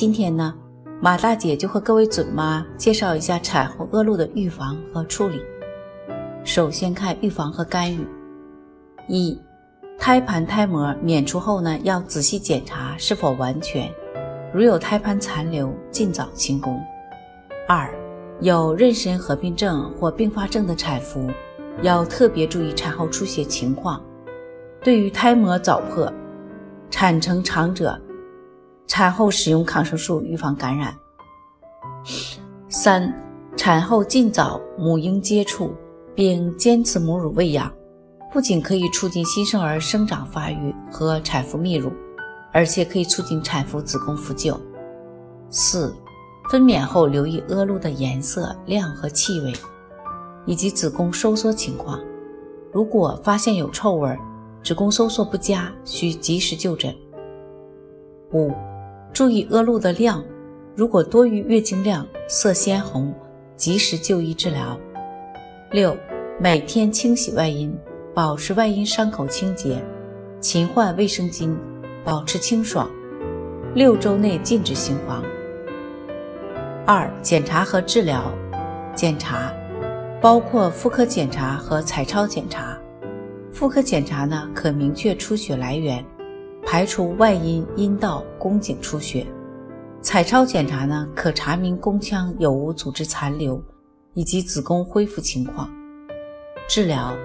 今天呢，马大姐就和各位准妈介绍一下产后恶露的预防和处理。首先看预防和干预。一、胎盘胎膜娩出后呢，要仔细检查是否完全，如有胎盘残留，尽早清宫。二、有妊娠合并症或并发症的产妇，要特别注意产后出血情况。对于胎膜早破、产程长者。产后使用抗生素预防感染。三、产后尽早母婴接触并坚持母乳喂养，不仅可以促进新生儿生长发育和产妇泌乳，而且可以促进产妇子宫复旧。四、分娩后留意恶露的颜色、量和气味，以及子宫收缩情况。如果发现有臭味、子宫收缩不佳，需及时就诊。五。注意恶露的量，如果多于月经量、色鲜红，及时就医治疗。六、每天清洗外阴，保持外阴伤口清洁，勤换卫生巾，保持清爽。六周内禁止行房。二、检查和治疗。检查包括妇科检查和彩超检查。妇科检查呢，可明确出血来源。排除外阴、阴道、宫颈出血。彩超检查呢，可查明宫腔有无组织残留，以及子宫恢复情况。治疗，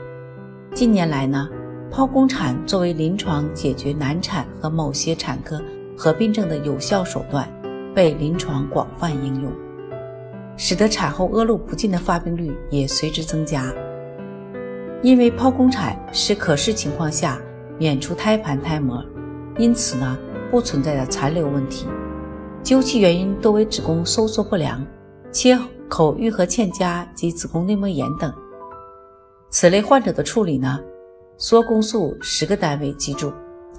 近年来呢，剖宫产作为临床解决难产和某些产科合并症的有效手段，被临床广泛应用，使得产后恶露不尽的发病率也随之增加。因为剖宫产是可视情况下娩出胎盘胎膜。因此呢，不存在的残留问题，究其原因多为子宫收缩不良、切口愈合欠佳及子宫内膜炎等。此类患者的处理呢，缩宫术十个单位，记住，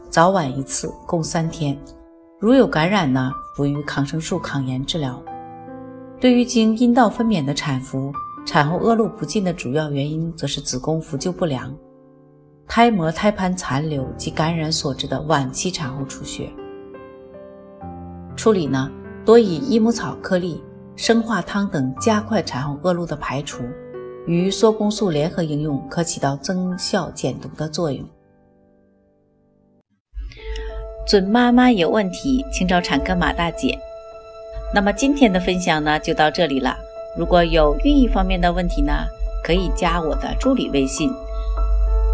早晚一次，共三天。如有感染呢，辅以抗生素抗炎治疗。对于经阴道分娩的产妇，产后恶露不尽的主要原因则是子宫复旧不良。胎膜、胎盘残留及感染所致的晚期产后出血，处理呢多以益母草颗粒、生化汤等加快产后恶露的排除，与缩宫素联合应用，可起到增效减毒的作用。准妈妈有问题，请找产科马大姐。那么今天的分享呢就到这里了。如果有孕育方面的问题呢，可以加我的助理微信。